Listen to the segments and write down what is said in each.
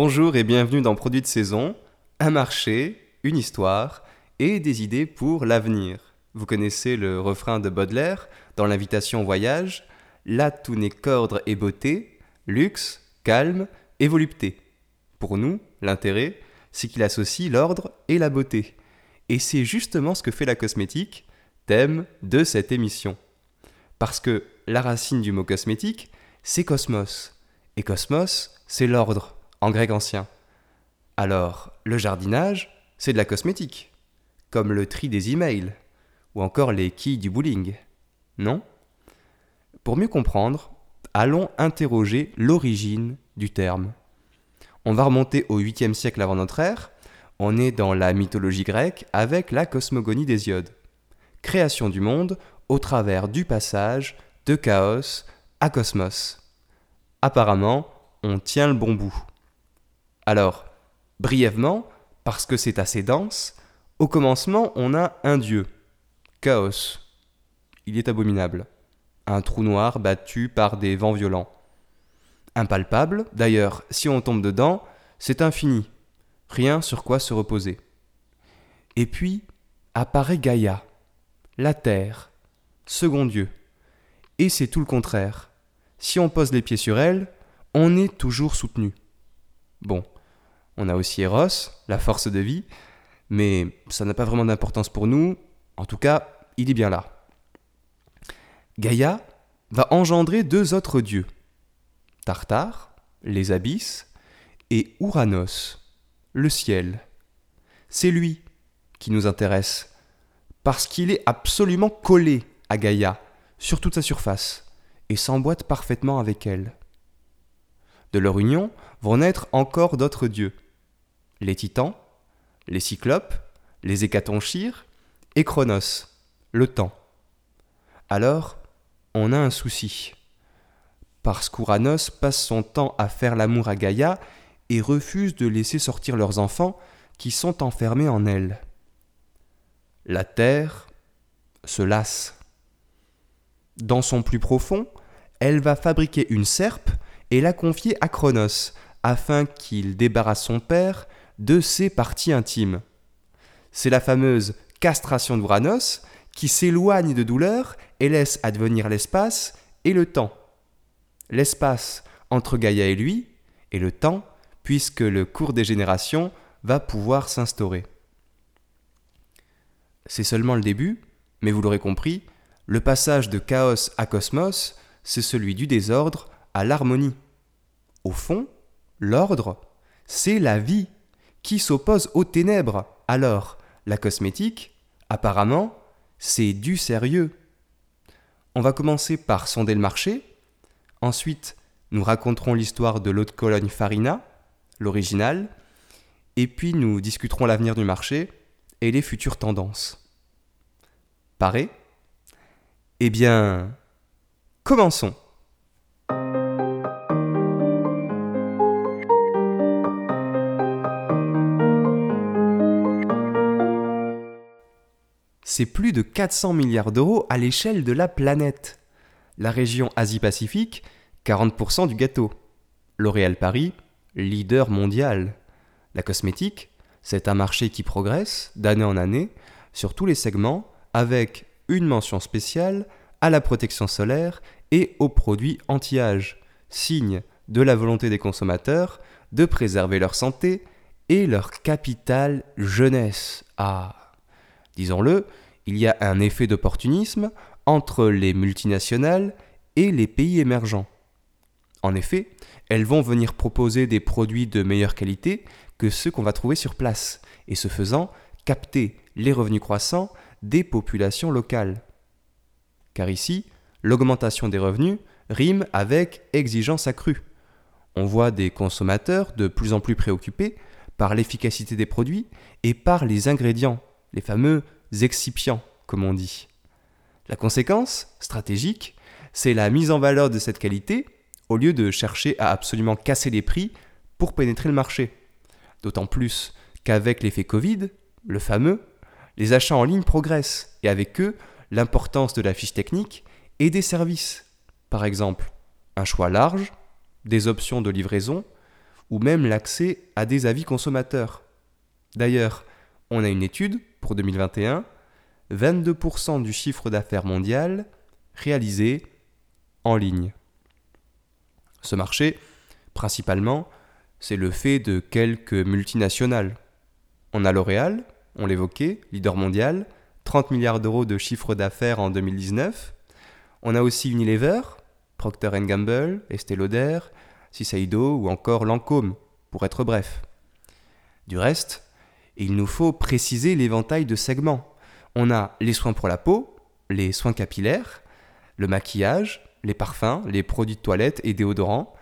Bonjour et bienvenue dans Produits de saison, un marché, une histoire et des idées pour l'avenir. Vous connaissez le refrain de Baudelaire dans l'invitation au voyage Là tout n'est qu'ordre et beauté, luxe, calme et volupté. Pour nous, l'intérêt, c'est qu'il associe l'ordre et la beauté. Et c'est justement ce que fait la cosmétique, thème de cette émission. Parce que la racine du mot cosmétique, c'est cosmos. Et cosmos, c'est l'ordre, en grec ancien. Alors, le jardinage, c'est de la cosmétique, comme le tri des emails, ou encore les quilles du bowling. Non? Pour mieux comprendre, allons interroger l'origine du terme. On va remonter au 8e siècle avant notre ère, on est dans la mythologie grecque avec la cosmogonie d'Hésiode. Création du monde au travers du passage de chaos à cosmos. Apparemment, on tient le bon bout. Alors, brièvement, parce que c'est assez dense, au commencement, on a un dieu, Chaos. Il est abominable. Un trou noir battu par des vents violents. Impalpable, d'ailleurs, si on tombe dedans, c'est infini. Rien sur quoi se reposer. Et puis apparaît Gaïa, la terre, second Dieu. Et c'est tout le contraire. Si on pose les pieds sur elle, on est toujours soutenu. Bon, on a aussi Eros, la force de vie, mais ça n'a pas vraiment d'importance pour nous. En tout cas, il est bien là. Gaïa va engendrer deux autres dieux, Tartare, les abysses, et Ouranos, le ciel. C'est lui qui nous intéresse, parce qu'il est absolument collé à Gaïa, sur toute sa surface, et s'emboîte parfaitement avec elle. De leur union vont naître encore d'autres dieux, les titans, les cyclopes, les hécatonchires et Chronos, le temps. Alors, on a un souci. Parce qu'Ouranos passe son temps à faire l'amour à Gaïa et refuse de laisser sortir leurs enfants qui sont enfermés en elle. La terre se lasse. Dans son plus profond, elle va fabriquer une serpe et la confier à Chronos afin qu'il débarrasse son père de ses parties intimes. C'est la fameuse castration d'Uranos qui s'éloigne de douleur et laisse advenir l'espace et le temps. L'espace entre Gaïa et lui, et le temps, puisque le cours des générations va pouvoir s'instaurer. C'est seulement le début, mais vous l'aurez compris, le passage de chaos à cosmos, c'est celui du désordre à l'harmonie. Au fond, l'ordre, c'est la vie qui s'oppose aux ténèbres. Alors, la cosmétique, apparemment, c'est du sérieux. On va commencer par sonder le marché. Ensuite, nous raconterons l'histoire de l'eau de Cologne Farina, l'original. Et puis, nous discuterons l'avenir du marché et les futures tendances. Paré? Eh bien, commençons. C'est plus de 400 milliards d'euros à l'échelle de la planète. La région Asie-Pacifique, 40% du gâteau. L'Oréal Paris, leader mondial. La cosmétique, c'est un marché qui progresse d'année en année sur tous les segments avec une mention spéciale à la protection solaire et aux produits anti-âge, signe de la volonté des consommateurs de préserver leur santé et leur capital jeunesse. Ah, disons-le, il y a un effet d'opportunisme entre les multinationales et les pays émergents. En effet, elles vont venir proposer des produits de meilleure qualité que ceux qu'on va trouver sur place, et ce faisant, capter les revenus croissants des populations locales. Car ici, l'augmentation des revenus rime avec exigence accrue. On voit des consommateurs de plus en plus préoccupés par l'efficacité des produits et par les ingrédients, les fameux excipients, comme on dit. La conséquence stratégique, c'est la mise en valeur de cette qualité au lieu de chercher à absolument casser les prix pour pénétrer le marché. D'autant plus qu'avec l'effet Covid, le fameux, les achats en ligne progressent et avec eux l'importance de la fiche technique et des services. Par exemple, un choix large, des options de livraison ou même l'accès à des avis consommateurs. D'ailleurs, on a une étude pour 2021, 22% du chiffre d'affaires mondial réalisé en ligne. Ce marché, principalement, c'est le fait de quelques multinationales. On a L'Oréal, on l'évoquait, leader mondial, 30 milliards d'euros de chiffre d'affaires en 2019. On a aussi Unilever, Procter Gamble, Estée Lauder, Shiseido ou encore Lancôme, pour être bref. Du reste, il nous faut préciser l'éventail de segments. On a les soins pour la peau, les soins capillaires, le maquillage, les parfums, les produits de toilette et déodorants,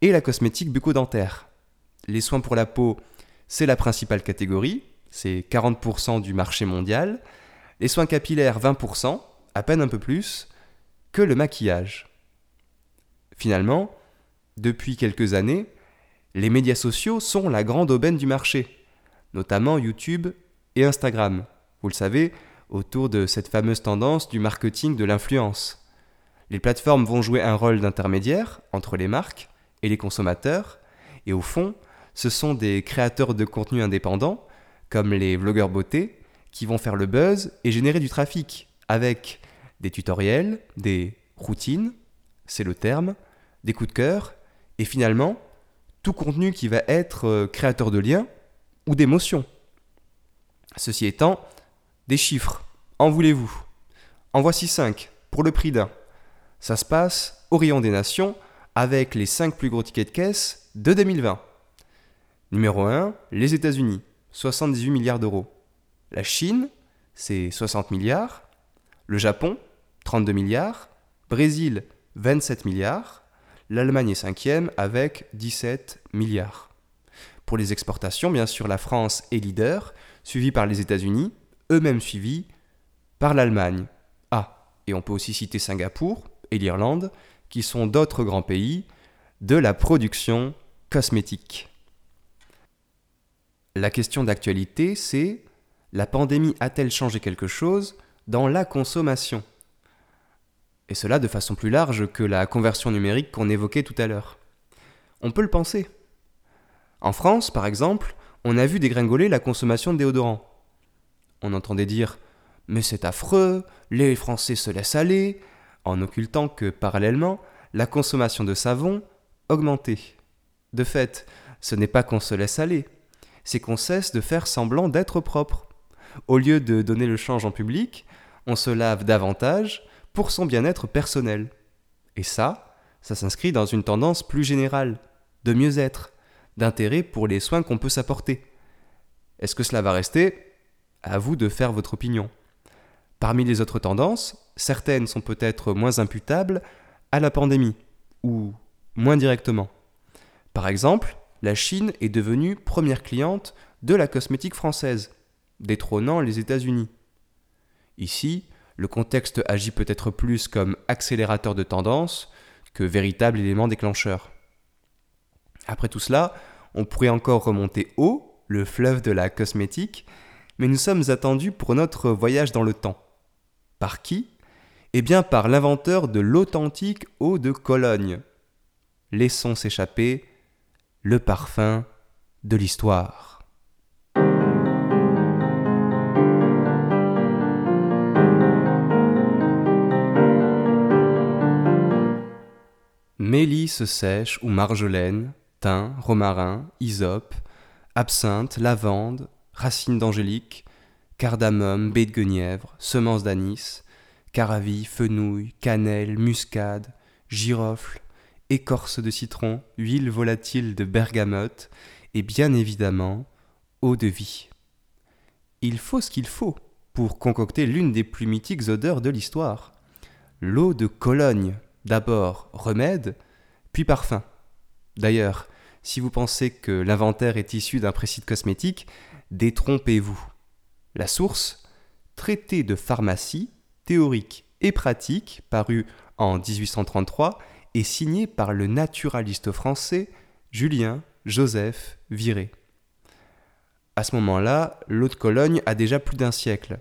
et la cosmétique bucco-dentaire. Les soins pour la peau, c'est la principale catégorie, c'est 40% du marché mondial. Les soins capillaires, 20%, à peine un peu plus, que le maquillage. Finalement, depuis quelques années, les médias sociaux sont la grande aubaine du marché, notamment YouTube et Instagram. Vous le savez, autour de cette fameuse tendance du marketing de l'influence. Les plateformes vont jouer un rôle d'intermédiaire entre les marques et les consommateurs, et au fond, ce sont des créateurs de contenu indépendants, comme les vlogueurs beauté, qui vont faire le buzz et générer du trafic, avec des tutoriels, des routines, c'est le terme, des coups de cœur, et finalement, tout contenu qui va être euh, créateur de liens ou d'émotions. Ceci étant, des chiffres, en voulez-vous? En voici 5, pour le prix d'un. Ça se passe au rayon des nations, avec les 5 plus gros tickets de caisse de 2020. Numéro 1, les États-Unis, 78 milliards d'euros. La Chine, c'est 60 milliards. Le Japon, 32 milliards. Brésil, 27 milliards. L'Allemagne est cinquième avec 17 milliards. Pour les exportations, bien sûr, la France est leader, suivie par les États-Unis, eux-mêmes suivis par l'Allemagne. Ah, et on peut aussi citer Singapour et l'Irlande, qui sont d'autres grands pays de la production cosmétique. La question d'actualité, c'est la pandémie a-t-elle changé quelque chose dans la consommation? Et cela de façon plus large que la conversion numérique qu'on évoquait tout à l'heure. On peut le penser. En France, par exemple, on a vu dégringoler la consommation de déodorants. On entendait dire Mais c'est affreux, les Français se laissent aller, en occultant que, parallèlement, la consommation de savon augmentait. De fait, ce n'est pas qu'on se laisse aller, c'est qu'on cesse de faire semblant d'être propre. Au lieu de donner le change en public, on se lave davantage, pour son bien-être personnel. Et ça, ça s'inscrit dans une tendance plus générale, de mieux-être, d'intérêt pour les soins qu'on peut s'apporter. Est-ce que cela va rester? À vous de faire votre opinion. Parmi les autres tendances, certaines sont peut-être moins imputables à la pandémie, ou moins directement. Par exemple, la Chine est devenue première cliente de la cosmétique française, détrônant les États-Unis. Ici, le contexte agit peut-être plus comme accélérateur de tendance que véritable élément déclencheur. Après tout cela, on pourrait encore remonter haut, le fleuve de la cosmétique, mais nous sommes attendus pour notre voyage dans le temps. Par qui? Eh bien par l'inventeur de l'authentique eau de Cologne. Laissons s'échapper le parfum de l'histoire. Mélisse sèche ou marjolaine, thym, romarin, hysope, absinthe, lavande, racines d'angélique, cardamome, baie de guenièvre, semences d'anis, caraville, fenouil, cannelle, muscade, girofle, écorce de citron, huile volatile de bergamote et bien évidemment eau de vie. Il faut ce qu'il faut pour concocter l'une des plus mythiques odeurs de l'histoire. L'eau de Cologne, D'abord remède, puis parfum. D'ailleurs, si vous pensez que l'inventaire est issu d'un précide cosmétique, détrompez-vous. La source, traité de pharmacie, théorique et pratique, paru en 1833, est signé par le naturaliste français Julien Joseph Viré. À ce moment-là, l'eau de Cologne a déjà plus d'un siècle.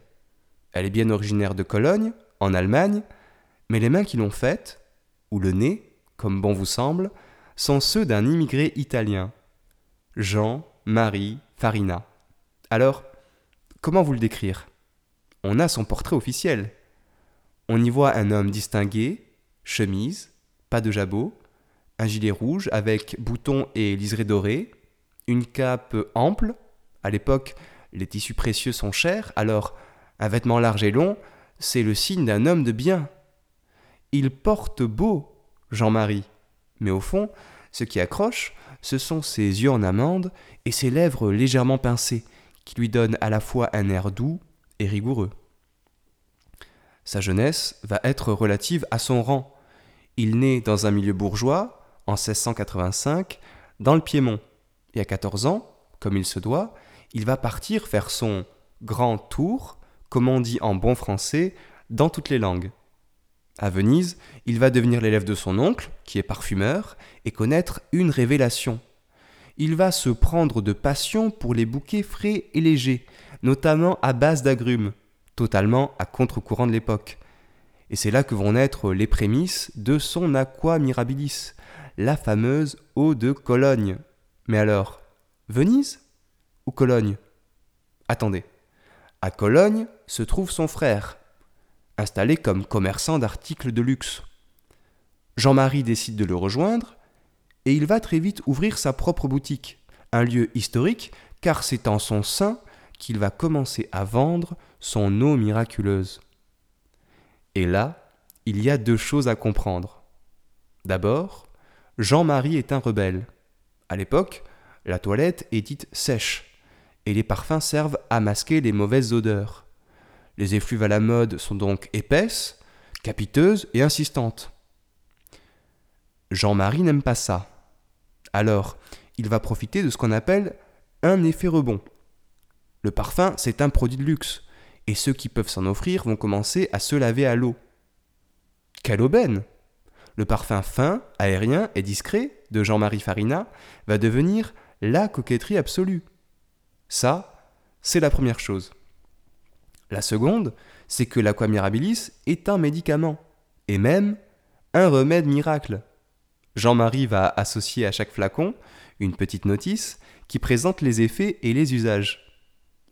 Elle est bien originaire de Cologne, en Allemagne, mais les mains qui l'ont faite ou le nez, comme bon vous semble, sont ceux d'un immigré italien, Jean-Marie Farina. Alors, comment vous le décrire? On a son portrait officiel. On y voit un homme distingué, chemise, pas de jabot, un gilet rouge avec boutons et liserés dorés, une cape ample. À l'époque, les tissus précieux sont chers, alors un vêtement large et long, c'est le signe d'un homme de bien. Il porte beau, Jean-Marie, mais au fond, ce qui accroche, ce sont ses yeux en amande et ses lèvres légèrement pincées, qui lui donnent à la fois un air doux et rigoureux. Sa jeunesse va être relative à son rang. Il naît dans un milieu bourgeois, en 1685, dans le Piémont, et à 14 ans, comme il se doit, il va partir faire son grand tour, comme on dit en bon français, dans toutes les langues. À Venise, il va devenir l'élève de son oncle, qui est parfumeur, et connaître une révélation. Il va se prendre de passion pour les bouquets frais et légers, notamment à base d'agrumes, totalement à contre-courant de l'époque. Et c'est là que vont naître les prémices de son aqua mirabilis, la fameuse eau de Cologne. Mais alors, Venise ou Cologne? Attendez. À Cologne se trouve son frère, installé comme commerçant d'articles de luxe. Jean-Marie décide de le rejoindre et il va très vite ouvrir sa propre boutique, un lieu historique car c'est en son sein qu'il va commencer à vendre son eau miraculeuse. Et là, il y a deux choses à comprendre. D'abord, Jean-Marie est un rebelle. À l'époque, la toilette est dite sèche, et les parfums servent à masquer les mauvaises odeurs. Les effluves à la mode sont donc épaisses, capiteuses et insistantes. Jean-Marie n'aime pas ça. Alors, il va profiter de ce qu'on appelle un effet rebond. Le parfum, c'est un produit de luxe, et ceux qui peuvent s'en offrir vont commencer à se laver à l'eau. Quelle aubaine Le parfum fin, aérien et discret de Jean-Marie Farina va devenir la coquetterie absolue. Ça, c'est la première chose. La seconde, c'est que l'aqua mirabilis est un médicament, et même un remède miracle. Jean-Marie va associer à chaque flacon une petite notice qui présente les effets et les usages.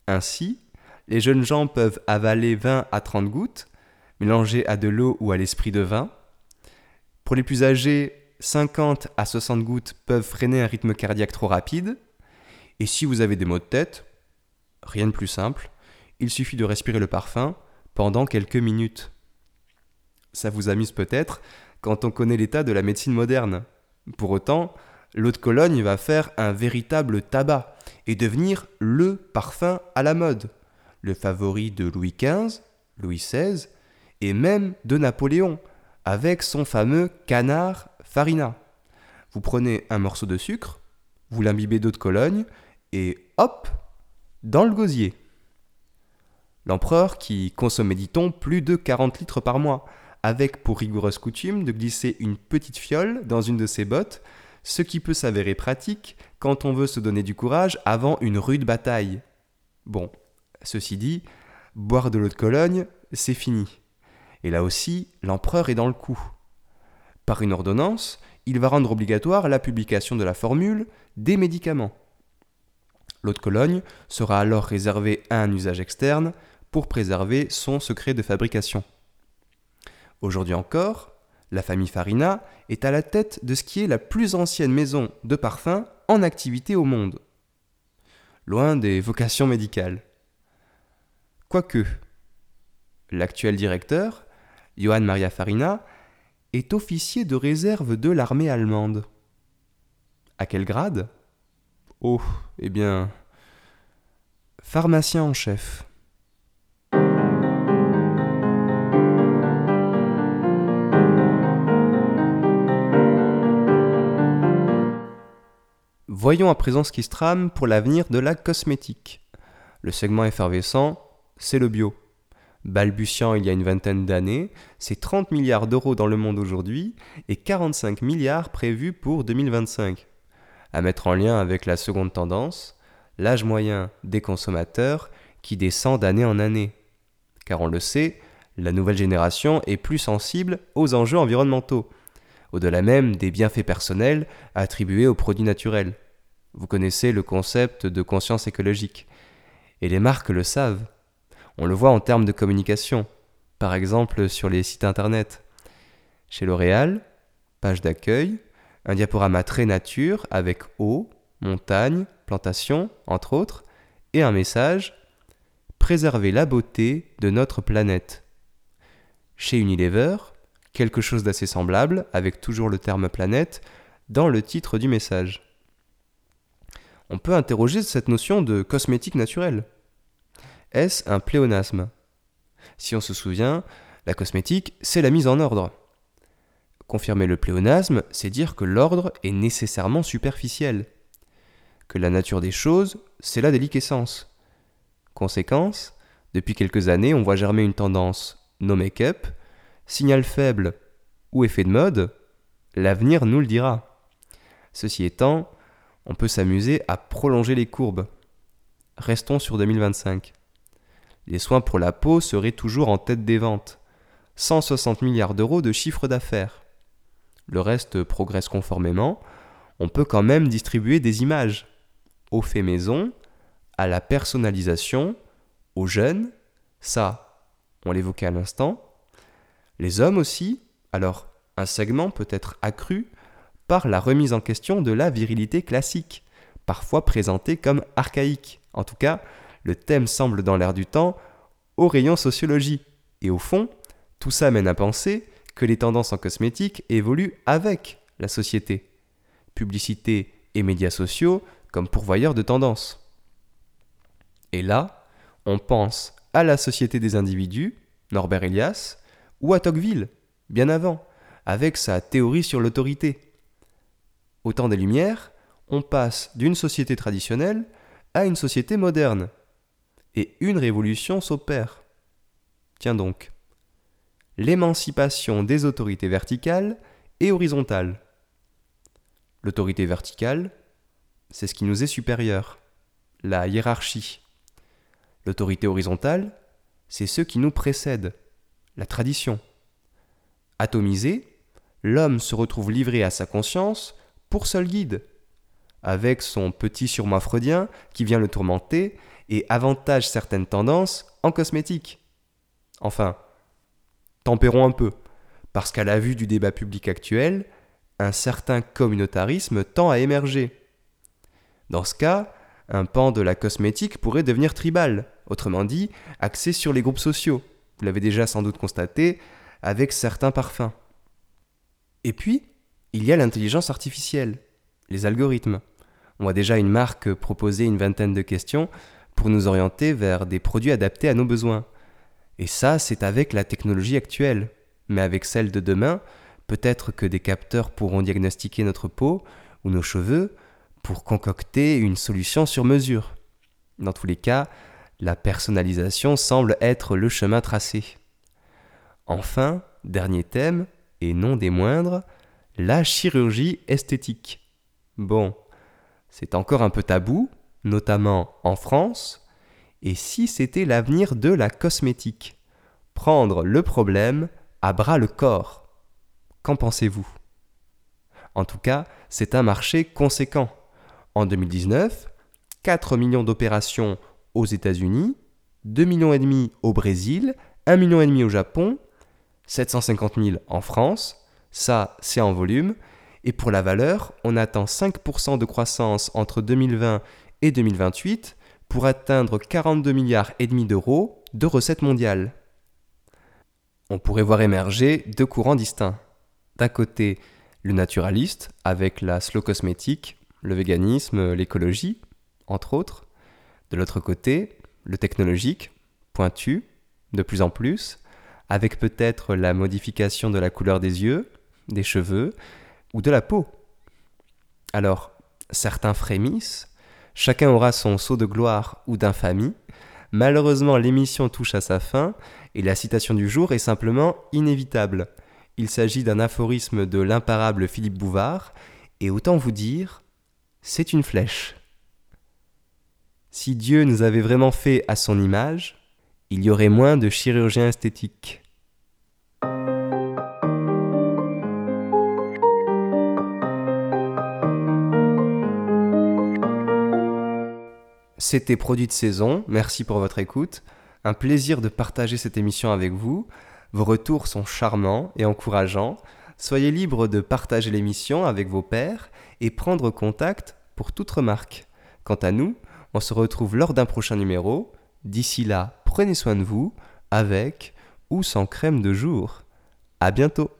Ainsi, les jeunes gens peuvent avaler 20 à 30 gouttes, mélangées à de l'eau ou à l'esprit de vin. Pour les plus âgés, 50 à 60 gouttes peuvent freiner un rythme cardiaque trop rapide. Et si vous avez des maux de tête, rien de plus simple, il suffit de respirer le parfum pendant quelques minutes. Ça vous amuse peut-être quand on connaît l'état de la médecine moderne. Pour autant, l'eau de Cologne va faire un véritable tabac et devenir le parfum à la mode, le favori de Louis XV, Louis XVI et même de Napoléon, avec son fameux canard farina. Vous prenez un morceau de sucre, vous l'imbibez d'eau de Cologne et hop, dans le gosier. L'empereur, qui consommait, dit-on, plus de 40 litres par mois, avec pour rigoureuse coutume de glisser une petite fiole dans une de ses bottes, ce qui peut s'avérer pratique quand on veut se donner du courage avant une rude bataille. Bon, ceci dit, boire de l'eau de Cologne, c'est fini. Et là aussi, l'empereur est dans le coup. Par une ordonnance, il va rendre obligatoire la publication de la formule des médicaments. L'eau de Cologne sera alors réservée à un usage externe pour préserver son secret de fabrication. Aujourd'hui encore, la famille Farina est à la tête de ce qui est la plus ancienne maison de parfum en activité au monde. Loin des vocations médicales. Quoique, l'actuel directeur, Johann Maria Farina, est officier de réserve de l'armée allemande. À quel grade? Oh, eh bien, pharmacien en chef. Voyons à présent ce qui se trame pour l'avenir de la cosmétique. Le segment effervescent, c'est le bio. Balbutiant il y a une vingtaine d'années, c'est 30 milliards d'euros dans le monde aujourd'hui et 45 milliards prévus pour 2025. À mettre en lien avec la seconde tendance, l'âge moyen des consommateurs qui descend d'année en année. Car on le sait, la nouvelle génération est plus sensible aux enjeux environnementaux, au-delà même des bienfaits personnels attribués aux produits naturels. Vous connaissez le concept de conscience écologique. Et les marques le savent. On le voit en termes de communication, par exemple sur les sites internet. Chez L'Oréal, page d'accueil, un diaporama très nature avec eau, montagne, plantation, entre autres, et un message Préserver la beauté de notre planète. Chez Unilever, quelque chose d'assez semblable, avec toujours le terme planète, dans le titre du message. On peut interroger cette notion de cosmétique naturelle. Est-ce un pléonasme? Si on se souvient, la cosmétique, c'est la mise en ordre. Confirmer le pléonasme, c'est dire que l'ordre est nécessairement superficiel, que la nature des choses, c'est la déliquescence. Conséquence, depuis quelques années, on voit germer une tendance no make-up, signal faible ou effet de mode, l'avenir nous le dira. Ceci étant, on peut s'amuser à prolonger les courbes. Restons sur 2025. Les soins pour la peau seraient toujours en tête des ventes. 160 milliards d'euros de chiffre d'affaires le reste progresse conformément, on peut quand même distribuer des images au fait maison, à la personnalisation, aux jeunes, ça, on l'évoquait à l'instant. Les hommes aussi, alors un segment peut être accru la remise en question de la virilité classique, parfois présentée comme archaïque. En tout cas, le thème semble dans l'air du temps au rayon sociologie. Et au fond, tout ça mène à penser que les tendances en cosmétique évoluent avec la société. Publicité et médias sociaux comme pourvoyeurs de tendances. Et là, on pense à la société des individus, Norbert Elias, ou à Tocqueville, bien avant, avec sa théorie sur l'autorité. Au temps des Lumières, on passe d'une société traditionnelle à une société moderne. Et une révolution s'opère. Tiens donc l'émancipation des autorités verticales et horizontales. L'autorité verticale, c'est ce qui nous est supérieur, la hiérarchie. L'autorité horizontale, c'est ce qui nous précède, la tradition. Atomisé, l'homme se retrouve livré à sa conscience pour seul guide, avec son petit surmoi freudien qui vient le tourmenter et avantage certaines tendances en cosmétique. Enfin, tempérons un peu, parce qu'à la vue du débat public actuel, un certain communautarisme tend à émerger. Dans ce cas, un pan de la cosmétique pourrait devenir tribal, autrement dit, axé sur les groupes sociaux. Vous l'avez déjà sans doute constaté avec certains parfums. Et puis, il y a l'intelligence artificielle, les algorithmes. On voit déjà une marque proposer une vingtaine de questions pour nous orienter vers des produits adaptés à nos besoins. Et ça, c'est avec la technologie actuelle. Mais avec celle de demain, peut-être que des capteurs pourront diagnostiquer notre peau ou nos cheveux pour concocter une solution sur mesure. Dans tous les cas, la personnalisation semble être le chemin tracé. Enfin, dernier thème, et non des moindres, la chirurgie esthétique. Bon, c'est encore un peu tabou, notamment en France, et si c'était l'avenir de la cosmétique? Prendre le problème à bras le corps. Qu'en pensez-vous? En tout cas, c'est un marché conséquent. En 2019, 4 millions d'opérations aux États-Unis, 2 millions et demi au Brésil, 1 million et demi au Japon, 750 000 en France, ça c'est en volume, et pour la valeur, on attend 5% de croissance entre 2020 et 2028 pour atteindre 42 milliards et demi d'euros de recettes mondiales. On pourrait voir émerger deux courants distincts. D'un côté, le naturaliste avec la slow cosmétique, le véganisme, l'écologie, entre autres. De l'autre côté, le technologique, pointu, de plus en plus, avec peut-être la modification de la couleur des yeux, des cheveux ou de la peau. Alors, certains frémissent, Chacun aura son saut de gloire ou d'infamie. Malheureusement, l'émission touche à sa fin et la citation du jour est simplement inévitable. Il s'agit d'un aphorisme de l'imparable Philippe Bouvard, et autant vous dire, c'est une flèche. Si Dieu nous avait vraiment fait à son image, il y aurait moins de chirurgiens esthétiques. C'était Produit de saison, merci pour votre écoute. Un plaisir de partager cette émission avec vous. Vos retours sont charmants et encourageants. Soyez libre de partager l'émission avec vos pairs et prendre contact pour toute remarque. Quant à nous, on se retrouve lors d'un prochain numéro. D'ici là, prenez soin de vous, avec ou sans crème de jour. À bientôt!